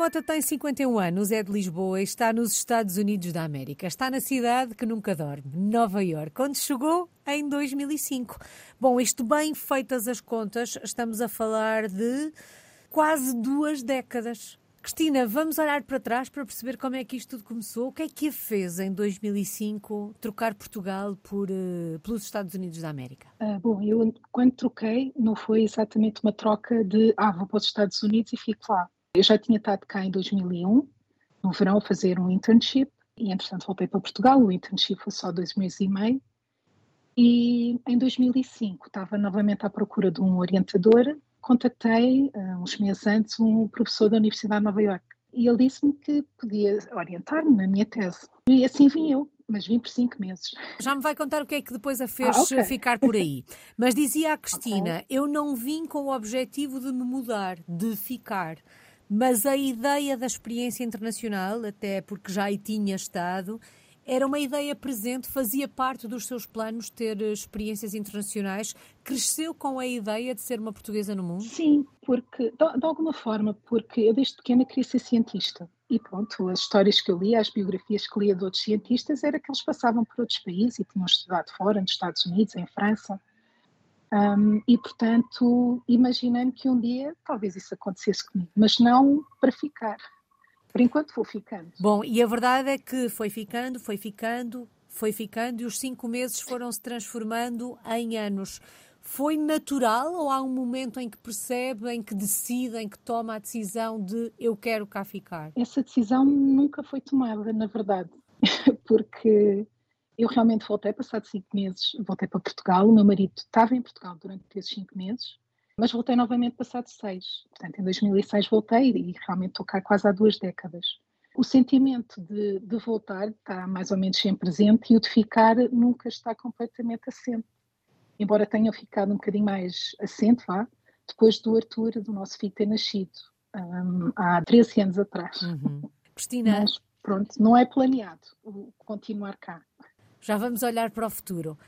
Mota tem 51 anos, é de Lisboa e está nos Estados Unidos da América. Está na cidade que nunca dorme, Nova York, onde chegou em 2005. Bom, isto bem feitas as contas, estamos a falar de quase duas décadas. Cristina, vamos olhar para trás para perceber como é que isto tudo começou. O que é que a fez em 2005 trocar Portugal por, uh, pelos Estados Unidos da América? Uh, bom, eu quando troquei não foi exatamente uma troca de ah, vou para os Estados Unidos e fico lá. Eu já tinha estado cá em 2001, no verão, a fazer um internship, e entretanto voltei para Portugal. O internship foi só dois meses e meio. E em 2005 estava novamente à procura de um orientador. Contactei, uh, uns meses antes, um professor da Universidade de Nova York. E ele disse-me que podia orientar-me na minha tese. E assim vim eu, mas vim por cinco meses. Já me vai contar o que é que depois a fez ah, okay. ficar por aí. Mas dizia a Cristina: okay. eu não vim com o objetivo de me mudar, de ficar mas a ideia da experiência internacional, até porque já aí tinha estado, era uma ideia presente, fazia parte dos seus planos ter experiências internacionais, cresceu com a ideia de ser uma portuguesa no mundo? Sim, porque, de, de alguma forma, porque eu desde pequena queria ser cientista. E pronto, as histórias que eu lia, as biografias que lia de outros cientistas, era que eles passavam por outros países e tinham estudado fora, nos Estados Unidos, em França. Um, e, portanto, imaginando que um dia talvez isso acontecesse comigo, mas não para ficar. Por enquanto vou ficando. Bom, e a verdade é que foi ficando, foi ficando, foi ficando e os cinco meses foram se transformando em anos. Foi natural ou há um momento em que percebe, em que decide, em que toma a decisão de eu quero cá ficar? Essa decisão nunca foi tomada, na verdade, porque eu realmente voltei, passado cinco meses, voltei para Portugal. O meu marido estava em Portugal durante esses cinco meses, mas voltei novamente passado seis. Portanto, em 2006 voltei e realmente estou cá quase há duas décadas. O sentimento de, de voltar está mais ou menos sempre presente e o de ficar nunca está completamente assente. Embora tenha ficado um bocadinho mais assente, vá, depois do Arthur, do nosso filho, ter nascido um, há 13 anos atrás. Uhum. Cristina. Mas, pronto, não é planeado continuar cá. Já vamos olhar para o futuro.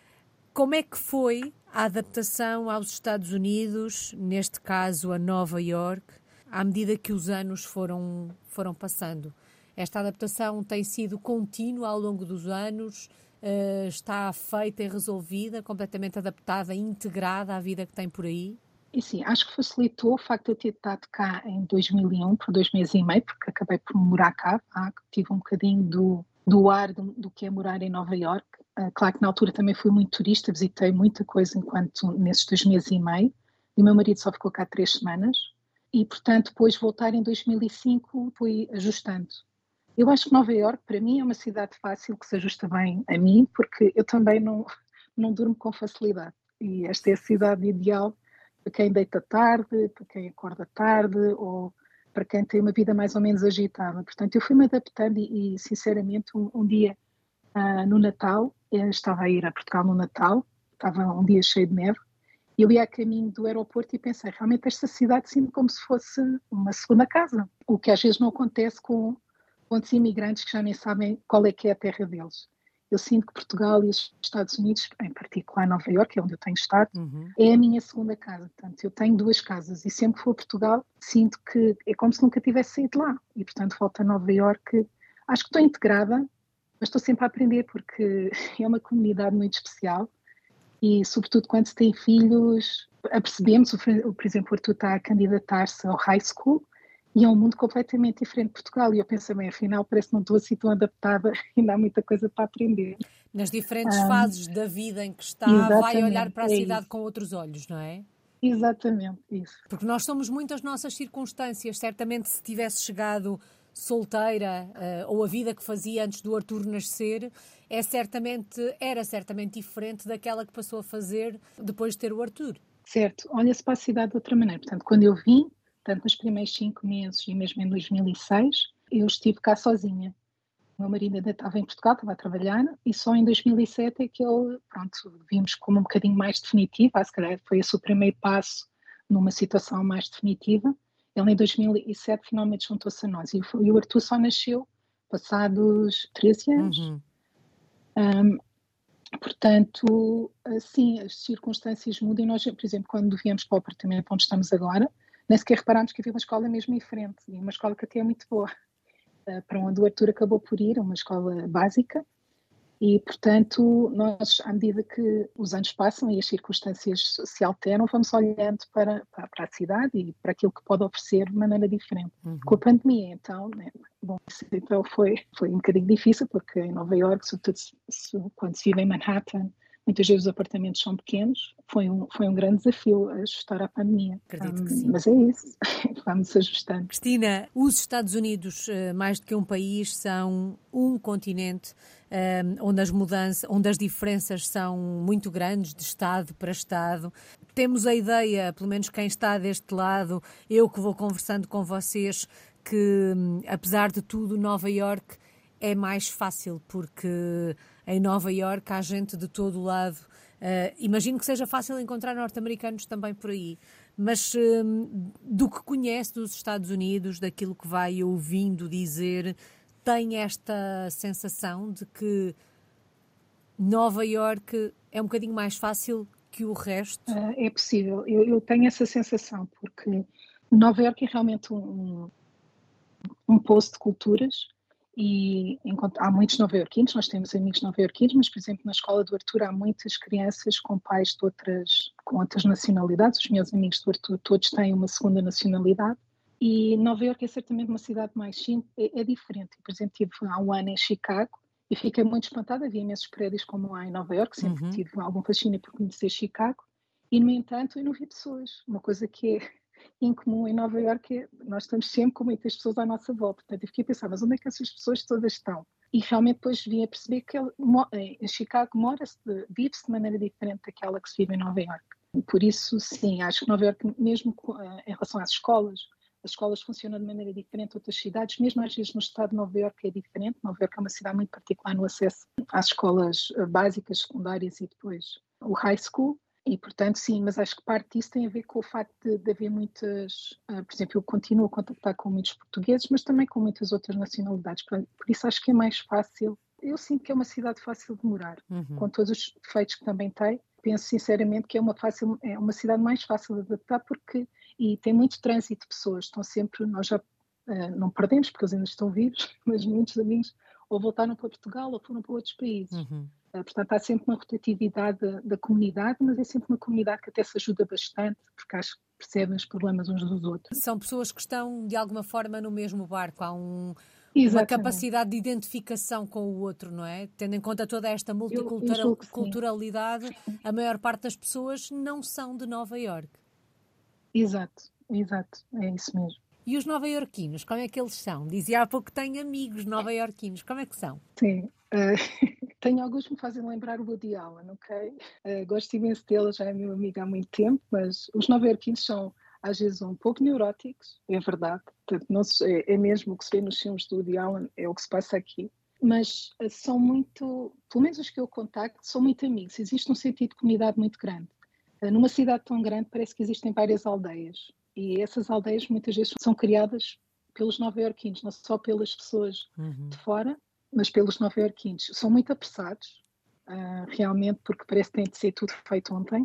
Como é que foi a adaptação aos Estados Unidos, neste caso a Nova York, à medida que os anos foram, foram passando? Esta adaptação tem sido contínua ao longo dos anos, uh, está feita e resolvida, completamente adaptada, integrada à vida que tem por aí? E sim, acho que facilitou o facto de eu ter estado cá em 2001, por dois meses e meio, porque acabei por morar cá, tá? tive um bocadinho do, do ar do, do, que é morar em Nova York. Uh, claro que na altura também fui muito turista, visitei muita coisa enquanto nesses dois meses e meio, e meu marido só ficou cá três semanas, e portanto depois voltar em 2005 fui ajustando. Eu acho que Nova York para mim é uma cidade fácil que se ajusta bem a mim, porque eu também não, não durmo com facilidade, e esta é a cidade ideal para quem deita tarde, para quem acorda tarde, ou para quem tem uma vida mais ou menos agitada. Portanto, eu fui-me adaptando e, e, sinceramente, um, um dia uh, no Natal, eu estava a ir a Portugal no Natal, estava um dia cheio de neve, eu ia a caminho do aeroporto e pensei, realmente esta cidade sinto como se fosse uma segunda casa, o que às vezes não acontece com muitos imigrantes que já nem sabem qual é que é a terra deles eu sinto que Portugal e os Estados Unidos, em particular Nova Iorque, é onde eu tenho estado, uhum. é a minha segunda casa. Portanto, eu tenho duas casas e sempre que for a Portugal sinto que é como se nunca tivesse saído lá. E, portanto, volto a Nova Iorque. Acho que estou integrada, mas estou sempre a aprender porque é uma comunidade muito especial e, sobretudo, quando se tem filhos, apercebemos, por exemplo, o Arthur está a candidatar-se ao high school e é um mundo completamente diferente de Portugal. E eu penso bem, afinal, parece que não estou assim tão adaptada, ainda há muita coisa para aprender. Nas diferentes fases da vida em que está, vai olhar para a é cidade com outros olhos, não é? Exatamente, isso. Porque nós somos muito as nossas circunstâncias. Certamente, se tivesse chegado solteira uh, ou a vida que fazia antes do Arthur nascer, é certamente, era certamente diferente daquela que passou a fazer depois de ter o Arthur. Certo, olha-se para a cidade de outra maneira. Portanto, quando eu vim, Portanto, nos primeiros cinco meses e mesmo em 2006, eu estive cá sozinha. O meu marido ainda estava em Portugal, estava a trabalhar, e só em 2007 é que ele, pronto, vimos como um bocadinho mais definitivo, ah, se calhar foi esse o primeiro passo numa situação mais definitiva. Ele em 2007 finalmente juntou-se a nós, e o Arthur só nasceu passados 13 anos. Uhum. Um, portanto, assim, as circunstâncias mudam. Nós, por exemplo, quando viemos para o apartamento onde estamos agora, nem sequer reparámos que havia uma escola mesmo em frente, e uma escola que até é muito boa, uh, para onde o Arthur acabou por ir, uma escola básica, e, portanto, nós, à medida que os anos passam e as circunstâncias se alteram, vamos olhando para, para, para a cidade e para aquilo que pode oferecer de maneira diferente. Uhum. Com a pandemia, então, né, bom, então foi, foi um bocadinho difícil, porque em Nova York, sobretudo se, se, quando se vive em Manhattan, muitas vezes os apartamentos são pequenos, foi um, foi um grande desafio ajustar à pandemia. Acredito um, que sim. Mas é isso, vamos ajustando. Cristina, os Estados Unidos, eh, mais do que um país, são um continente um, eh, onde as mudanças, onde as diferenças são muito grandes de Estado para Estado. Temos a ideia, pelo menos quem está deste lado, eu que vou conversando com vocês, que hum, apesar de tudo, Nova York é mais fácil porque em Nova York há gente de todo o lado. Uh, imagino que seja fácil encontrar norte-americanos também por aí, mas uh, do que conhece dos Estados Unidos, daquilo que vai ouvindo dizer, tem esta sensação de que Nova York é um bocadinho mais fácil que o resto? Uh, é possível, eu, eu, tenho essa sensação, porque Nova York é realmente um, um poço de culturas e há muitos nova-iorquinos, nós temos amigos nova-iorquinos, mas, por exemplo, na escola do Arthur há muitas crianças com pais de outras, com outras nacionalidades. Os meus amigos do Arthur todos têm uma segunda nacionalidade. E Nova Iorque é certamente uma cidade mais simples, é, é diferente. Por exemplo, estive há um ano em Chicago e fiquei muito espantada. Havia imensos prédios como há em Nova Iorque, sempre uhum. tive algum fascínio por conhecer Chicago. E, no entanto, eu não vi pessoas. Uma coisa que é incomum em Nova Iorque, nós estamos sempre com muitas pessoas à nossa volta. Portanto, eu fiquei a pensar, mas onde é que essas pessoas todas estão? E realmente depois vim a perceber que ele, em Chicago mora-se, vive-se de maneira diferente daquela que se vive em Nova Iorque. Por isso, sim, acho que Nova Iorque, mesmo eh, em relação às escolas, as escolas funcionam de maneira diferente em outras cidades, mesmo às vezes no estado de Nova Iorque é diferente. Nova Iorque é uma cidade muito particular no acesso às escolas eh, básicas, secundárias e depois o high school. E, portanto, sim, mas acho que parte disso tem a ver com o facto de, de haver muitas. Uh, por exemplo, eu continuo a contactar com muitos portugueses, mas também com muitas outras nacionalidades. Por, por isso acho que é mais fácil. Eu sinto que é uma cidade fácil de morar, uhum. com todos os defeitos que também tem. Penso sinceramente que é uma, fácil, é uma cidade mais fácil de adaptar porque e tem muito trânsito de pessoas. Estão sempre, nós já uh, não perdemos porque eles ainda estão vivos, mas muitos amigos ou voltaram para Portugal ou foram para outros países. Uhum. Portanto, há sempre uma rotatividade da, da, comunidade, mas é sempre uma comunidade que até se ajuda bastante, porque acho que percebem os problemas uns dos outros. São pessoas que estão, de alguma forma, no mesmo barco. Há um, uma capacidade de identificação com o outro, não é? Tendo em conta toda esta multiculturalidade, a maior parte das pessoas não são de Nova Iorque. Exato, exato, é isso mesmo. E os nova-iorquinos, como é que eles são? Dizia há pouco que tem amigos nova-iorquinos, como é que são? Sim, uh, tenho alguns que me fazem lembrar o Woody Allen, ok? Uh, gosto imenso dele, já é meu amigo há muito tempo, mas os nova-iorquinos são às vezes um pouco neuróticos, é verdade, não se, é, é, mesmo o que se vê nos filmes do Woody Allen, é o que se passa aqui, mas uh, são muito, pelo menos os que eu contacto, são muito amigos, existe um sentido de comunidade muito grande. numa cidade tão grande parece que existem várias aldeias, e essas aldeias muitas vezes são criadas pelos nova-iorquinos, não só pelas pessoas uhum. de fora, mas pelos nova-iorquinos. São muito apressados, uh, realmente, porque parece que tem de ser tudo feito ontem.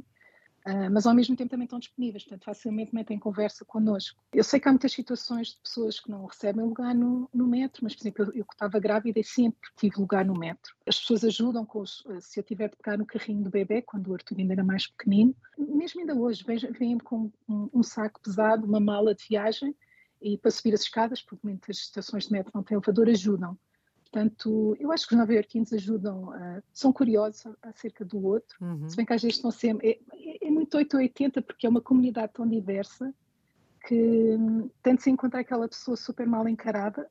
Uh, mas ao mesmo tempo também estão disponíveis, portanto facilmente metem conversa connosco. Eu sei que há muitas situações de pessoas que não recebem lugar no, no metro, mas por exemplo, eu, que estava grávida e sempre tive lugar no metro. As pessoas ajudam com os, se eu tiver de pegar no carrinho do bebê, quando o Arthur ainda era mais pequenino, mesmo ainda hoje, vêm com um, um saco pesado, uma mala de viagem, e para subir as escadas, porque muitas estações de metro não têm elevador, ajudam. Portanto, eu acho que os nova-iorquinos ajudam, uh, são curiosos acerca do outro, uhum. se bem que às vezes estão sempre. É, é muito 880 porque é uma comunidade tão diversa que um, tanto se encontrar aquela pessoa super mal encarada,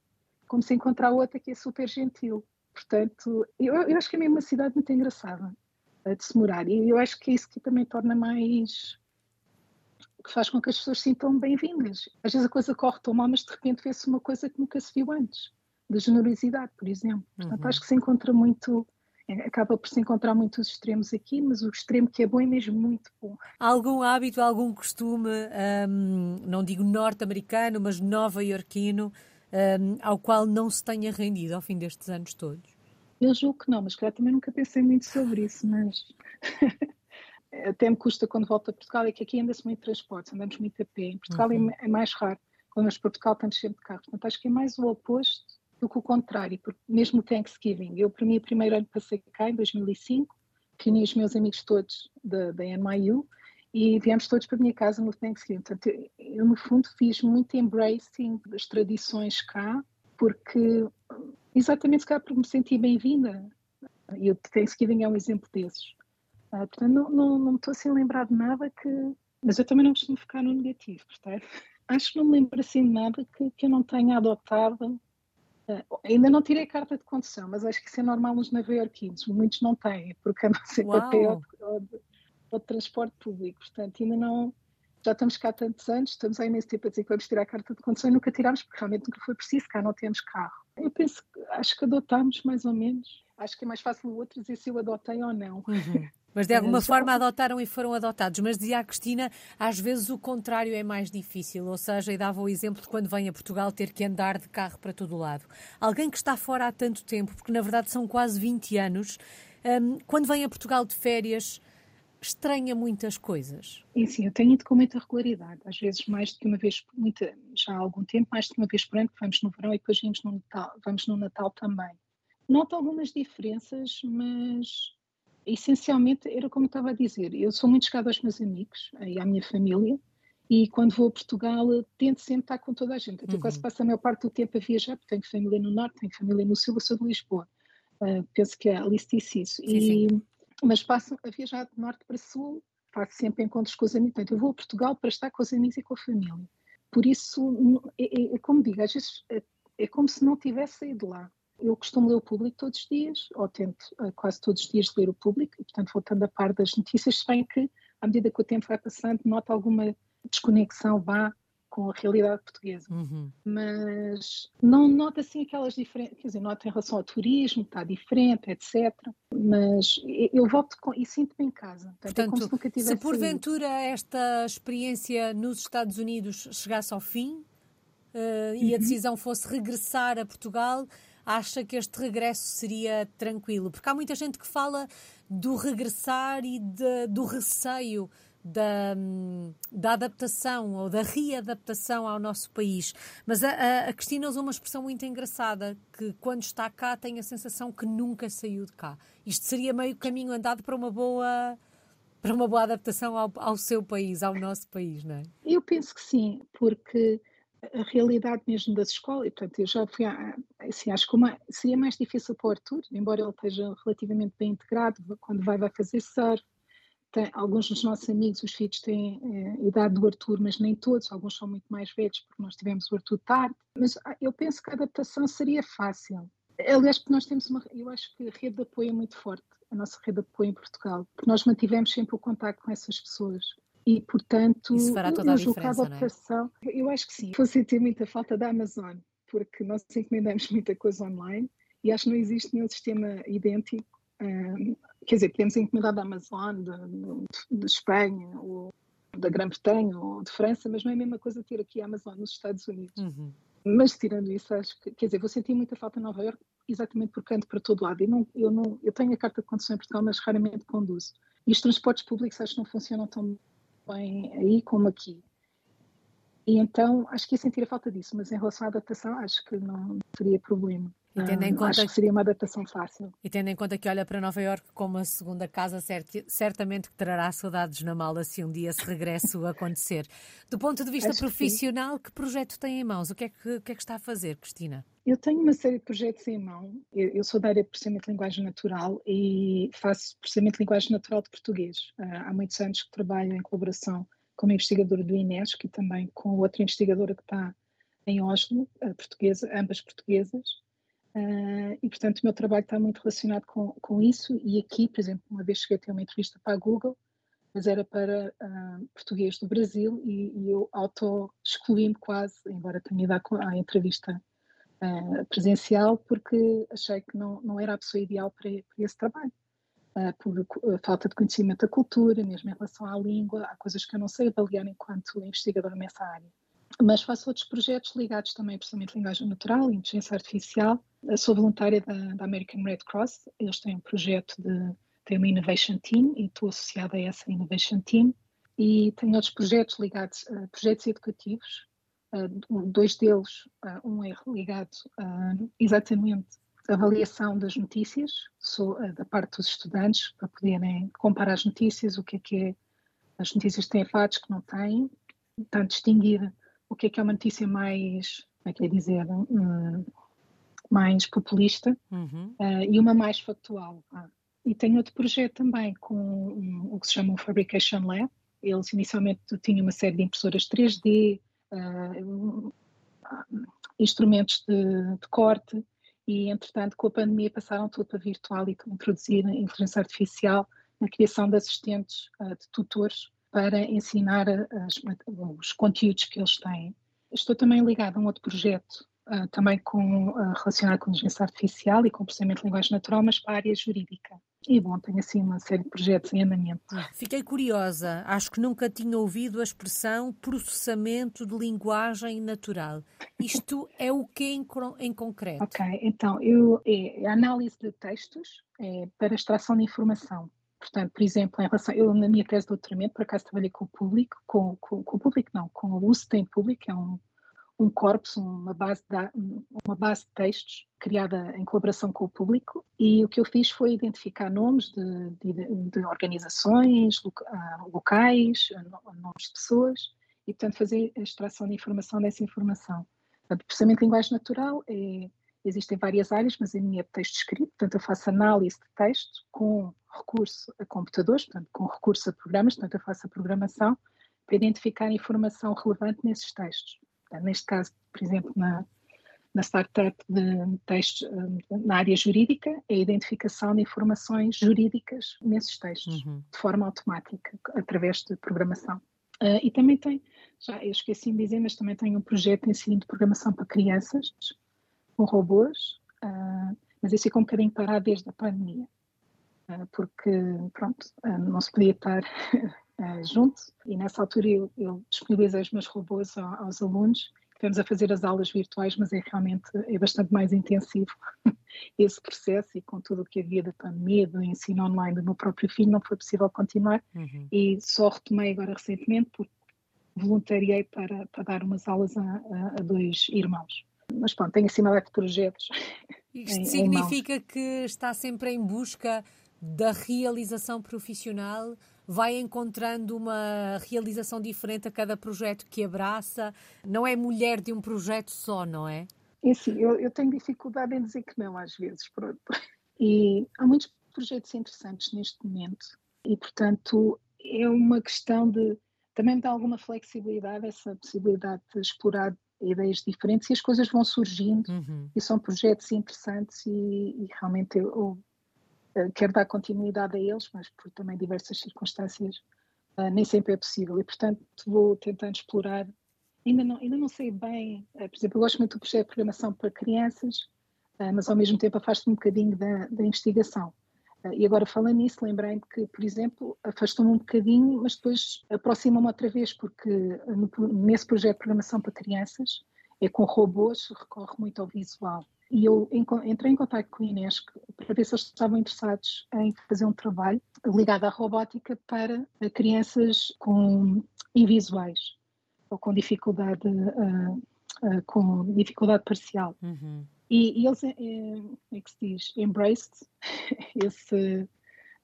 como se encontrar outra que é super gentil. Portanto, eu, eu acho que é mesmo uma cidade muito engraçada uh, de se morar e eu acho que é isso que também torna mais. que faz com que as pessoas se sintam bem-vindas. Às vezes a coisa corre tão mal, mas de repente vê-se uma coisa que nunca se viu antes da generosidade, por exemplo. Portanto, uhum. acho que se encontra muito, é, acaba por se encontrar muitos extremos aqui, mas o extremo que é bom é mesmo muito bom. Algum hábito, algum costume, um, não digo norte-americano, mas nova-iorquino, um, ao qual não se tenha rendido ao fim destes anos todos? Eu julgo que não, mas claro, também nunca pensei muito sobre isso, mas até me custa quando volto a Portugal, é que aqui anda-se muito transportes, andamos muito a pé. Em Portugal é uhum. é, mais raro. Quando vamos para Portugal estamos sempre de carro. Portanto, acho que é mais o oposto do que o contrário, porque mesmo o Thanksgiving, eu para mim o primeiro ano passei cá em 2005, reuni os meus amigos todos da, da NYU e viemos todos para a minha casa no Thanksgiving. Portanto, eu, eu no fundo fiz muito embracing das tradições cá, porque exatamente calhar porque me senti bem-vinda. E o Thanksgiving é um exemplo desses. Uh, portanto, não, não, não me estou assim a lembrar de nada que. Mas eu também não costumo ficar no negativo, percebe? Acho que não me lembro assim de nada que, que eu não tenha adotado. Uh, ainda não tirei carta de condução, mas acho que isso é normal nos nova-iorquinos. Muitos não têm, porque andam sempre a pé ou, ou, de, ou de transporte público. Portanto, ainda não. Já estamos cá há tantos anos, estamos há imenso tempo a dizer que vamos tirar a carta de condução e nunca tirámos, porque realmente nunca foi preciso, cá não temos carro. Eu penso, acho que adotámos mais ou menos. Acho que é mais fácil o outro dizer se eu adotei ou não. Uhum. Mas de alguma forma adotaram e foram adotados. Mas dizia a Cristina, às vezes o contrário é mais difícil. Ou seja, e dava o exemplo de quando vem a Portugal ter que andar de carro para todo o lado. Alguém que está fora há tanto tempo, porque na verdade são quase 20 anos, um, quando vem a Portugal de férias, estranha muitas coisas. E sim, eu tenho ido com muita regularidade. Às vezes mais do que uma vez, muita, já há algum tempo, mais do que uma vez por ano, vamos no verão e depois vamos no Natal, vamos no Natal também. Noto algumas diferenças, mas essencialmente era como estava a dizer, eu sou muito chegada aos meus amigos e à minha família e quando vou a Portugal tento sempre estar com toda a gente. Eu uhum. quase passo a maior parte do tempo a viajar, porque tenho família no Norte, tenho família no Sul, eu sou de Lisboa. Uh, penso que a Alice disse isso. Sim, e, sim. Mas passo a viajar de Norte para Sul, faço sempre encontros com os amigos. Portanto, eu vou a Portugal para estar com os amigos e com a família. Por isso, é, é, é como digo, às vezes é, é como se não tivesse saído lá. Eu costumo ler o público todos os dias, ou tento uh, quase todos os dias ler o público, e portanto vou estando a par das notícias, se bem que, à medida que o tempo vai passando, noto alguma desconexão vá com a realidade portuguesa. Uhum. Mas não noto assim aquelas diferenças, quer dizer, noto em relação ao turismo, está diferente, etc. Mas eu volto com, e sinto-me em casa. Portanto, Portanto se, se porventura esta experiência nos Estados Unidos chegasse ao fim uh, e a uhum. decisão fosse regressar a Portugal, acha que este regresso seria tranquilo? Porque há muita gente que fala do regressar e de, do receio da, da, adaptação ou da readaptação ao nosso país. Mas a, a, Cristina usou uma expressão muito engraçada, que quando está cá tem a sensação que nunca saiu de cá. Isto seria meio caminho andado para uma boa para uma boa adaptação ao, ao seu país, ao nosso país, não é? Eu penso que sim, porque a realidade mesmo das escolas, e portanto eu já fui, a, assim, acho que uma, seria mais difícil para o Arthur, embora ele esteja relativamente bem integrado, quando vai vai fazer surf, tem, alguns dos nossos amigos, os filhos têm é, idade do Arthur, mas nem todos, alguns são muito mais velhos, porque nós tivemos o Arthur tarde, mas ah, eu penso que a adaptação seria fácil. Aliás, porque nós temos uma, eu acho que a rede de apoio é muito forte, a nossa rede de apoio em Portugal, porque nós mantivemos sempre o contato com essas pessoas e, portanto, Isso fará toda a diferença, a é? eu acho que sim. Vou sentir muita falta da Amazon, porque nós encomendamos muita coisa online e acho que não existe nenhum sistema idêntico. Um, quer dizer, podemos encomendar da Amazon, de, de Espanha, ou da Grã-Bretanha, ou de França, mas não é a mesma coisa ter aqui a Amazon nos Estados Unidos. Uhum. Mas tirando isso, acho que, quer dizer, vou sentir muita falta em Nova Iorque, exatamente porque ando para todo lado. Eu, não, eu, não, eu tenho a carta de condução em Portugal, mas raramente conduzo. E os transportes públicos acho que não funcionam tão bem aí como aqui. E então acho que ia sentir a falta disso, mas em relação à adaptação acho que não teria problema. E tendo em conta acho que seria uma adaptação fácil. E tendo em conta que olha para Nova Iorque como a segunda casa, certamente que trará saudades na mala se um dia esse regresso acontecer. Do ponto de vista acho profissional, que, que, projeto tem em mãos? O que, é que, o que, é que está a fazer, Cristina? Eu tenho uma série de projetos em mão. Eu, eu sou da área de processamento de linguagem natural e faço processamento de linguagem natural de português. Uh, há muitos anos que trabalho em colaboração como investigadora do Inesc e também com outra investigadora que está em Oslo, portuguesa, ambas portuguesas. Uh, e, portanto, o meu trabalho está muito relacionado com, com isso. E aqui, por exemplo, uma vez cheguei a ter uma entrevista para a Google, mas era para uh, português do Brasil e, e eu auto-excluí-me quase, embora tenha dado a entrevista uh, presencial, porque achei que não, não era a pessoa ideal para, para esse trabalho. Por falta de conhecimento da cultura, mesmo em relação à língua, há coisas que eu não sei avaliar enquanto investigadora nessa área mas faço outros projetos ligados também, precisamente à linguagem natural, inteligência artificial. Eu sou voluntária da, da, American Red Cross, eles têm um projeto de tenho uma Innovation Team e estou associada a essa Innovation Team e tenho outros projetos ligados a projetos educativos. Uh, dois deles, uh, um é ligado uh, exatamente avaliação das notícias, sou da parte dos estudantes, para poderem comparar as notícias, o que é que é, as notícias têm fatos que não têm, portanto, distinguir o que é que é uma notícia mais, como é que é dizer, um, mais populista uhum. e uma mais factual. Ah. E tenho outro projeto também com um, o que se chama um Fabrication Lab. Eles inicialmente tinham uma série de impressoras 3D, uh, ah, instrumentos de, de, corte, e entretanto com a pandemia passaram tudo para virtual e introduzir a inteligência artificial na criação de assistentes, uh, de tutores, para ensinar as, os conteúdos que eles têm. Estou também ligada a um outro projeto, uh, também com, relacionado com a inteligência artificial e com processamento de linguagem natural, mas para a área jurídica. E bom, tenho assim uma série de projetos em andamento. Fiquei curiosa, acho que nunca tinha ouvido a expressão processamento de linguagem natural. Isto é o que em, em concreto? Ok, então, eu, é análise de textos é, para extração de informação. Portanto, por exemplo, em relação, eu na minha tese de doutoramento, por acaso trabalhei com o público, com, com, com o público não, com o uso tem público, é um, um corpus, uma base, de, uma base de textos criada em colaboração com o público e o que eu fiz foi identificar nomes de, de, de organizações, ah, locais, nomes de pessoas e, portanto, fazer a extração de informação dessa informação. o processamento de linguagem natural é, existem várias áreas, mas a minha é texto escrito, portanto, eu faço análise de texto com recurso a computadores, portanto, com recurso a programas, portanto, eu faço a programação para identificar informação relevante nesses textos neste caso, por exemplo, na, na startup de textos eh, na área jurídica, é a identificação de informações jurídicas nesses textos, uhum. de forma automática, através de programação. Uh, e também tem, já eu esqueci de dizer, mas também tem um projeto de ensino de programação para crianças, com robôs, uh, mas isso ficou um bocadinho parado desde a pandemia, uh, porque, pronto, não se podia estar uh, junto e nessa altura eu, eu disponibilizei os meus robôs aos, aos alunos Estamos a fazer as aulas virtuais, mas é realmente é bastante mais intensivo esse processo e com tudo o que havia da pandemia, do ensino online do meu próprio filho, não foi possível continuar uhum. e só retomei agora recentemente porque voluntariei para, para dar umas aulas a, a, a dois irmãos. Mas pronto, tenho acima de projetos. Isto em, significa em que está sempre em busca da realização profissional vai encontrando uma realização diferente a cada projeto que abraça. Não é mulher de um projeto só, não é? É sim, eu, eu tenho dificuldade em dizer que não às vezes. Pronto. E há muitos projetos interessantes neste momento e, portanto, é uma questão de também dar alguma flexibilidade, essa possibilidade de explorar ideias diferentes e as coisas vão surgindo uhum. e são projetos interessantes e, e realmente eu, eh, quero dar continuidade a eles, mas por também diversas circunstâncias uh, nem sempre é possível e portanto vou tentando explorar. Ainda não, ainda não sei bem, uh, por exemplo, eu gosto muito do projeto de programação para crianças, mas ao mesmo tempo afasto-me um bocadinho da, da investigação. E agora falando nisso, lembrei-me que, por exemplo, afastou-me um bocadinho, mas depois aproxima-me outra vez, porque no, nesse projeto de programação para crianças é com robôs, recorre muito ao visual. E eu entrei em contato com a Inês para ver se eles estavam interessados em fazer um trabalho ligado à robótica para crianças com invisuais ou com dificuldade, uh, uh, com dificuldade parcial. Uhum. E, e, eles, é, é que se diz, embraced esse,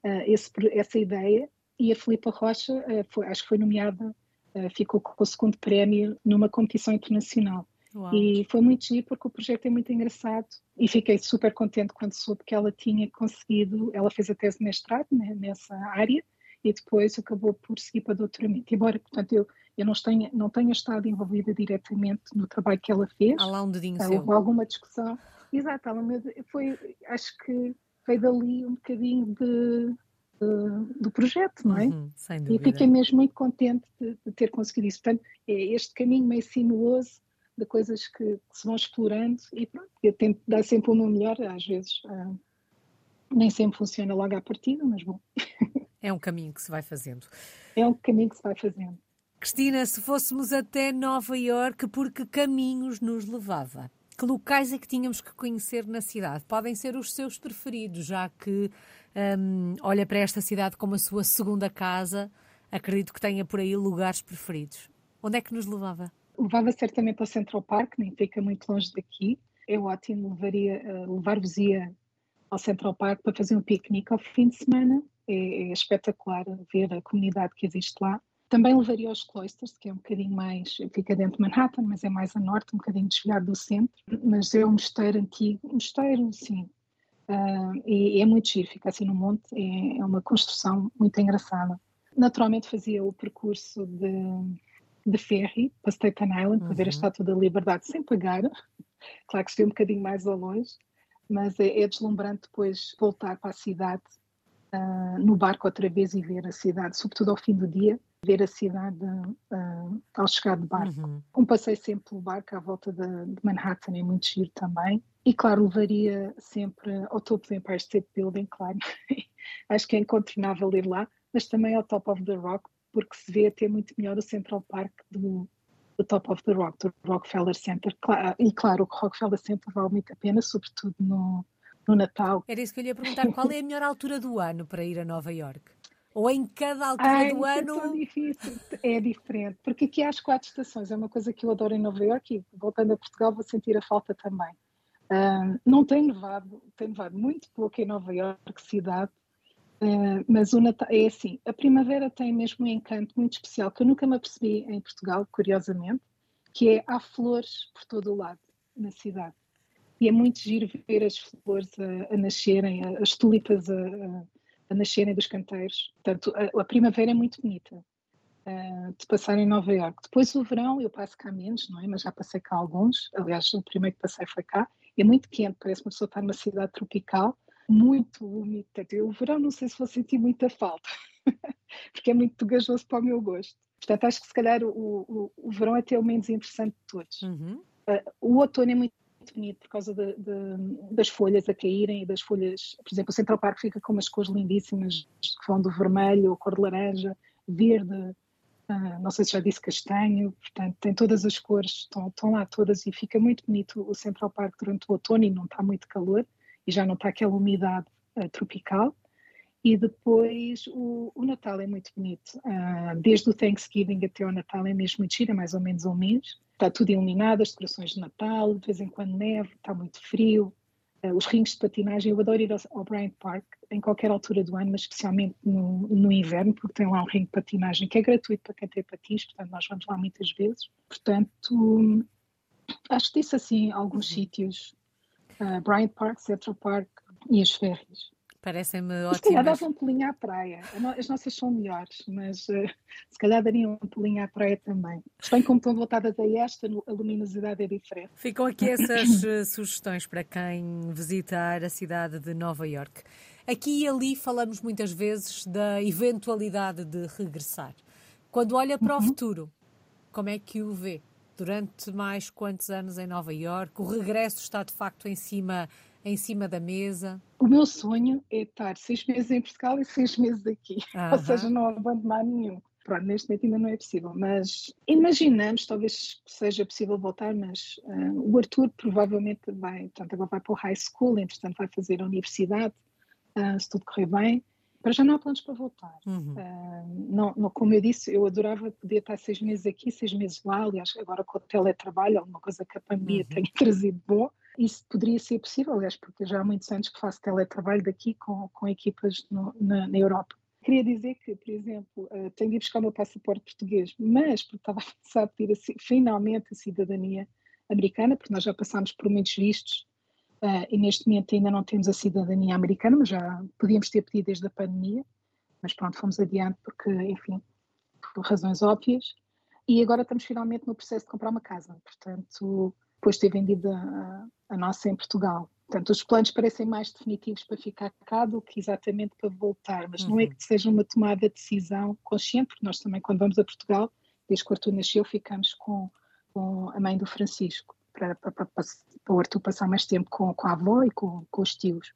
uh, esse, essa ideia e a Filipa Rocha, foi, acho que foi nomeada, ficou com o segundo prémio numa competição internacional. Uau. E foi muito giro porque o projeto é muito engraçado e fiquei super contente quando soube que ela tinha conseguido, ela fez a tese de mestrado né, nessa área e depois acabou por seguir para doutoramento. Embora, portanto, eu, eu não, tenha, não tenha estado envolvida diretamente no trabalho que ela fez. Há lá um dedinho Houve alguma discussão. Exato, foi, acho que veio dali um bocadinho de, de, do projeto, não é? Uhum, e fiquei mesmo muito contente de, de, ter conseguido isso. Portanto, é este caminho meio sinuoso de coisas que, que, se vão explorando e pronto, eu tento dar sempre o meu melhor, às vezes uh, nem sempre funciona logo à partida, mas bom. É um caminho que se vai fazendo. É um caminho que se vai fazendo. Cristina, se fôssemos até Nova Iorque, por que caminhos nos levava? Que locais é que tínhamos que conhecer na cidade? Podem ser os seus preferidos, já que um, olha para esta cidade como a sua segunda casa. Acredito que tenha por aí lugares preferidos. Onde é que nos levava? Levava certamente ao Central Park, nem fica muito longe daqui. É ótimo, levaria, uh, levar-vos-ia ao Central Park para fazer um piquenique ao fim de semana. É, é, espetacular ver a comunidade que existe lá. Também levaria aos Cloisters, que é um bocadinho mais, fica dentro de Manhattan, mas é mais a norte, um bocadinho desviado do centro. Mas é um mosteiro antigo, um mosteiro, sim. Uh, e, é muito giro, fica assim no monte, é, é uma construção muito engraçada. Naturalmente fazia o percurso de, de ferry para Staten Island, para ver a uhum. Estátua da Liberdade sem pagar. Claro que estive um bocadinho mais ao longe, mas é, é deslumbrante depois voltar para a cidade uh, no barco outra vez e ver a cidade, sobretudo ao fim do dia, ver a cidade uh, ao chegar de barco. Uhum. Um passeio sempre pelo barco à volta de, de, Manhattan é muito giro também. E claro, levaria sempre ao topo do Empire State Building, claro. Acho que é incontornável ir lá, mas também ao Top of the Rock, porque se vê até muito melhor o Central Park do, do Top of the Rock, do Rockefeller Center. E claro, o Rockefeller Center vale muito a pena, sobretudo no, no Natal. Era isso que eu ia perguntar, qual é a melhor altura do ano para ir a Nova York? Ou em cada altura Ai, do é ano? É difícil, é diferente, porque aqui há as quatro estações, é uma coisa que eu adoro em Nova York e voltando a Portugal vou sentir a falta também. Uh, não tem nevado, tem nevado muito pouco em Nova York, cidade, uh, mas o Natal é assim, a primavera tem mesmo um encanto muito especial que eu nunca me apercebi em Portugal, curiosamente, que é há flores por todo o lado na cidade. E é muito giro ver as flores a, a nascerem, as tulipas a, a, a, nascerem dos canteiros. Portanto, a, a primavera é muito bonita uh, de passar em Nova Iorque. Depois o verão, eu passo cá menos, não é? Mas já passei cá alguns. Aliás, o primeiro que passei foi cá. É muito quente, parece uma pessoa estar numa cidade tropical, muito úmido. Eu, o verão não sei se vou sentir muita falta, porque é muito gajoso para o meu gosto. Portanto, acho que se calhar o, o, o verão é até o menos interessante de todos. Uhum. Uh, o outono é muito muito bonito por causa de, de, das folhas a caírem e das folhas, por exemplo, o Central Park fica com umas cores lindíssimas que vão do vermelho, cor de laranja, verde, uh, não sei se já disse castanho, portanto tem todas as cores, estão, estão lá todas e fica muito bonito o Central Park durante o outono e não está muito calor e já não está aquela umidade uh, tropical. E depois o, o, Natal é muito bonito. Uh, desde o Thanksgiving até o Natal é mesmo muito giro, é mais ou menos um mês está tudo iluminado, as decorações de Natal, de vez em quando neve, está muito frio. Uh, os rings de patinagem, eu adoro ir ao, ao Bryant Park em qualquer altura do ano, mas especialmente no, no, inverno, porque tem lá um ringue de patinagem que é gratuito para quem tem patins, portanto nós vamos lá muitas vezes. Portanto, acho que disse assim alguns uhum. sítios, uh, Bryant Park, Central Park e as férias. Parecem-me ótimas. Se calhar dava um pulinho à praia. As nossas são melhores, mas uh, se calhar dariam um pulinho à praia também. Bem como estão voltadas a esta, a luminosidade é diferente. Ficam aqui essas uh, sugestões para quem visitar a cidade de Nova York. Aqui e ali falamos muitas vezes da eventualidade de regressar. Quando olha para uhum. o futuro, como é que o vê? Durante mais quantos anos em Nova York? O regresso está de facto em cima em cima da mesa? O meu sonho é estar seis meses em Portugal e seis meses aqui, ou seja, não abandonar nenhum. Pronto, neste momento ainda não é possível, mas imaginamos, talvez seja possível voltar, mas uh, o Arthur provavelmente vai, portanto, agora vai para o high school, entretanto vai fazer a universidade, uh, se tudo correr bem. Para já não há planos para voltar. Uhum. Uh, não, não, como eu disse, eu adorava poder estar seis meses aqui, seis meses lá. Aliás, agora com o teletrabalho, alguma coisa que a pandemia uhum. tem trazido bom, isso poderia ser possível, aliás, porque já há muitos anos que faço teletrabalho daqui com, com equipas no, na, na, Europa. Queria dizer que, por exemplo, uh, tenho de ir buscar o meu passaporte português, mas porque estava a pensar pedir a, finalmente a cidadania americana, porque nós já passámos por muitos vistos uh, e neste momento ainda não temos a cidadania americana, mas já podíamos ter pedido desde a pandemia, mas pronto, fomos adiante porque, enfim, por razões óbvias. E agora estamos finalmente no processo de comprar uma casa, portanto depois de ter vendido a, a nossa em Portugal. Portanto, os planos parecem mais definitivos para ficar cá do que exatamente para voltar, mas uhum. não é uhum. que seja uma tomada de decisão consciente, porque nós também, quando vamos a Portugal, desde que o Arthur nasceu, ficamos com, com a mãe do Francisco, para, para, para, para, o Arthur passar mais tempo com, com a avó e com, com os tios.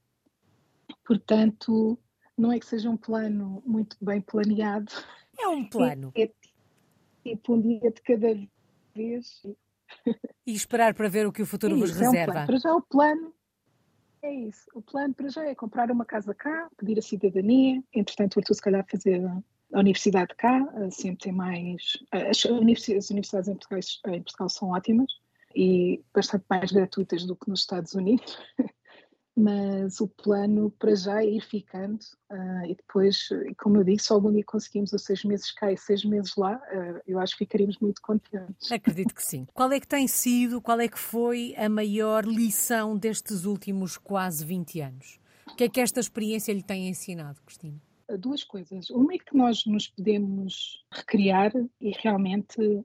Portanto, não é que seja um plano muito bem planeado. É um plano. É, é tipo um dia de cada vez E esperar para ver o que o futuro é vos reserva. É um para já o plano é isso. O plano para já é comprar uma casa cá, pedir a cidadania, entretanto o Arthur se calhar fazer a universidade cá, sempre tem mais... As universidades, em Portugal, em Portugal são ótimas e bastante mais gratuitas do que nos Estados Unidos. mas o plano para já é ir ficando uh, e depois, como eu disse, se algum dia conseguimos os seis meses cá e seis meses lá, uh, eu acho que ficaríamos muito contentes. Acredito que sim. Qual é que tem sido, qual é que foi a maior lição destes últimos quase 20 anos? O que é que esta experiência lhe tem ensinado, Cristina? Duas coisas. Uma é que nós nos podemos recriar e realmente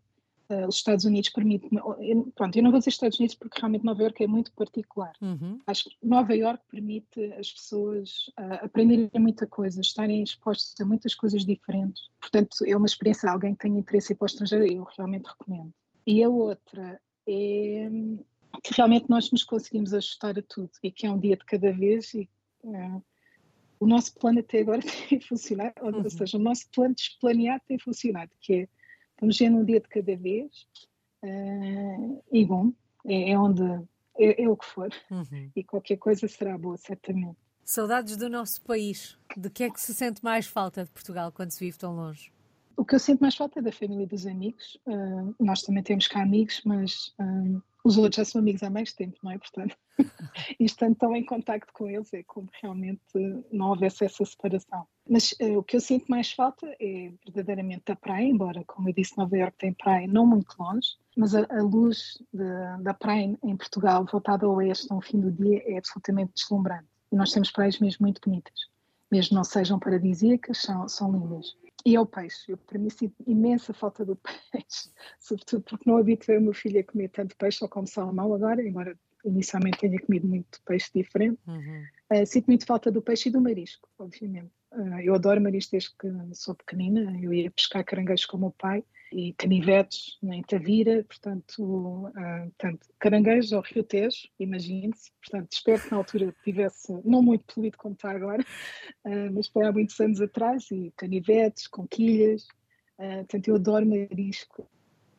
uh, os Estados Unidos permitem. Pronto, eu não vou dizer Estados Unidos porque realmente Nova Iorque é muito particular. Uhum. Acho que Nova Iorque permite as pessoas uh, aprenderem muita coisa, estarem expostas a muitas coisas diferentes. Portanto, é uma experiência. Alguém que tem interesse em ir para o estrangeiro, eu realmente recomendo. E a outra é que realmente nós nos conseguimos ajustar a tudo e que é um dia de cada vez e uh, o nosso plano até agora tem funcionado, ou, uhum. ou seja, o nosso plano desplaneado tem funcionado, que é Vamos ver um dia de cada vez. Uh, e bom, é, é onde é, é, o que for. Uhum. E qualquer coisa será boa, certamente. Saudades do nosso país. De que é que se sente mais falta de Portugal quando se vive tão longe? O que eu sinto mais falta é da família e dos amigos. Uh, nós também temos cá amigos, mas uh, os outros já são amigos há mais tempo, não é? Portanto, e estando tão em contacto com eles é como realmente não houvesse essa separação. Mas uh, o que eu sinto mais falta é verdadeiramente a praia, embora, como eu disse, Nova Iorque tem praia não muito longe, mas a, a luz de, da praia em Portugal, voltada ao oeste no fim do dia, é absolutamente deslumbrante. E nós temos praias mesmo muito bonitas. Mesmo não sejam paradisíacas, são, são lindas. E é o peixe. Eu, para mim, sinto imensa falta do peixe, sobretudo porque não habituei o meu filho a comer tanto peixe, só como salmão agora, embora inicialmente tenha comido muito peixe diferente. Uhum. Uh, sinto muito falta do peixe e do marisco, obviamente. Uh, eu adoro marisco desde que sou pequenina. Eu ia pescar caranguejos com o meu pai e canivetes em Tavira, portanto, uh, portanto caranguejos ao Rio Tejo, imagine-se. Portanto, espero que na altura tivesse, não muito poluído como está agora, uh, mas foi há muitos anos atrás, e canivetes, conquilhas. Uh, portanto, eu adoro marisco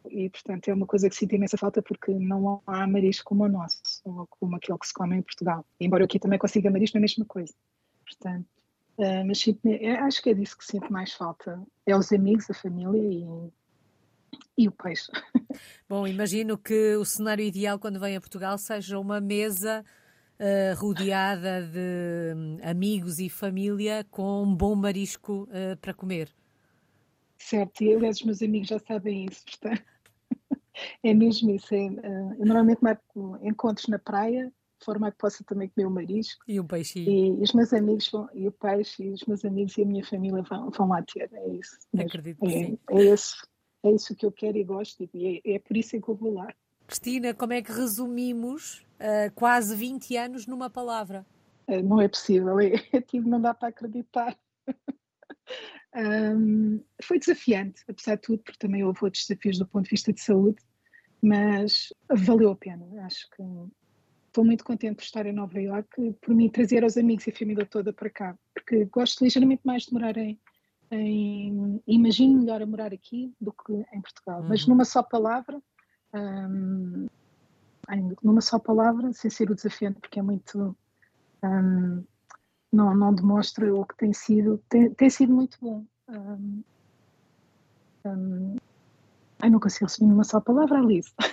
e, portanto, é uma coisa que sinto imensa falta porque não há marisco como o nosso, ou como aquele que se come em Portugal. Embora eu aqui também consiga marisco, é a mesma coisa. Portanto, uh, mas sinto, acho que é disso que sinto mais falta. É os amigos, a família e e o peixe. Bom, imagino que o cenário ideal quando vem a Portugal seja uma mesa uh, rodeada de hum, amigos e família com um bom marisco uh, para comer. Certo, e aliás os meus amigos já sabem isso, portanto, é mesmo isso. É, eu normalmente marco encontros na praia, forma que possa também comer o marisco. E o peixe. E, e, os meus amigos vão, e o peixe, e os meus amigos e a minha família vão, vão lá ter, é isso. Acredito é. É esse é isso que eu quero e gosto e é, é por isso que eu vou lá. Cristina, como é que resumimos uh, quase 20 anos numa palavra? Uh, não é possível, é, é, tipo, não dá para acreditar. um, foi desafiante, apesar de tudo, porque também houve outros desafios do ponto de vista de saúde, mas valeu a pena. Acho que estou muito contente por estar em Nova Iorque, por mim trazer os amigos e a família toda para cá, porque gosto ligeiramente mais de morar em, em, imagino melhor a morar aqui do que em Portugal. Uhum. Mas numa só palavra, um, numa só palavra, sem ser o desafiante, porque é muito. Um, não, não demonstra o que tem sido. Tem, tem sido muito bom. Um, um, ai, não consigo resumir numa só palavra, Alice.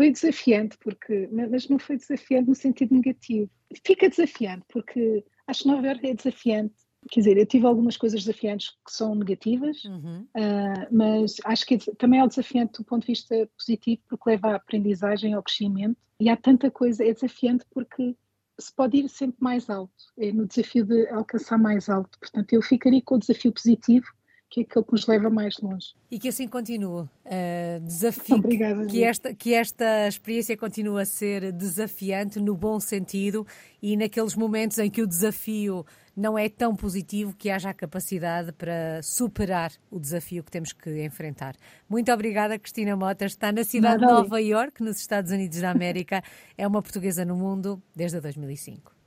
foi desafiante, porque, mas não foi desafiante no sentido negativo. Fica desafiante, porque acho que Nova Iorque é desafiante Quer dizer, eu tive algumas coisas desafiantes que são negativas, uhum. uh, mas acho que também é desafiante do ponto de vista positivo, porque leva à aprendizagem, ao crescimento. E há tanta coisa, é desafiante porque se pode ir sempre mais alto, é no desafio de alcançar mais alto. Portanto, eu ficaria com o desafio positivo que é aquele que nos leva mais longe. E que assim continue. Uh, desafio Obrigada, que, esta, que esta experiência continue a ser desafiante no bom sentido e naqueles momentos em que o desafio não é tão positivo que haja a capacidade para superar o desafio que temos que enfrentar. Muito obrigada, Cristina Mota. Está na cidade de Nova York, nos Estados Unidos da América. É uma portuguesa no mundo desde 2005.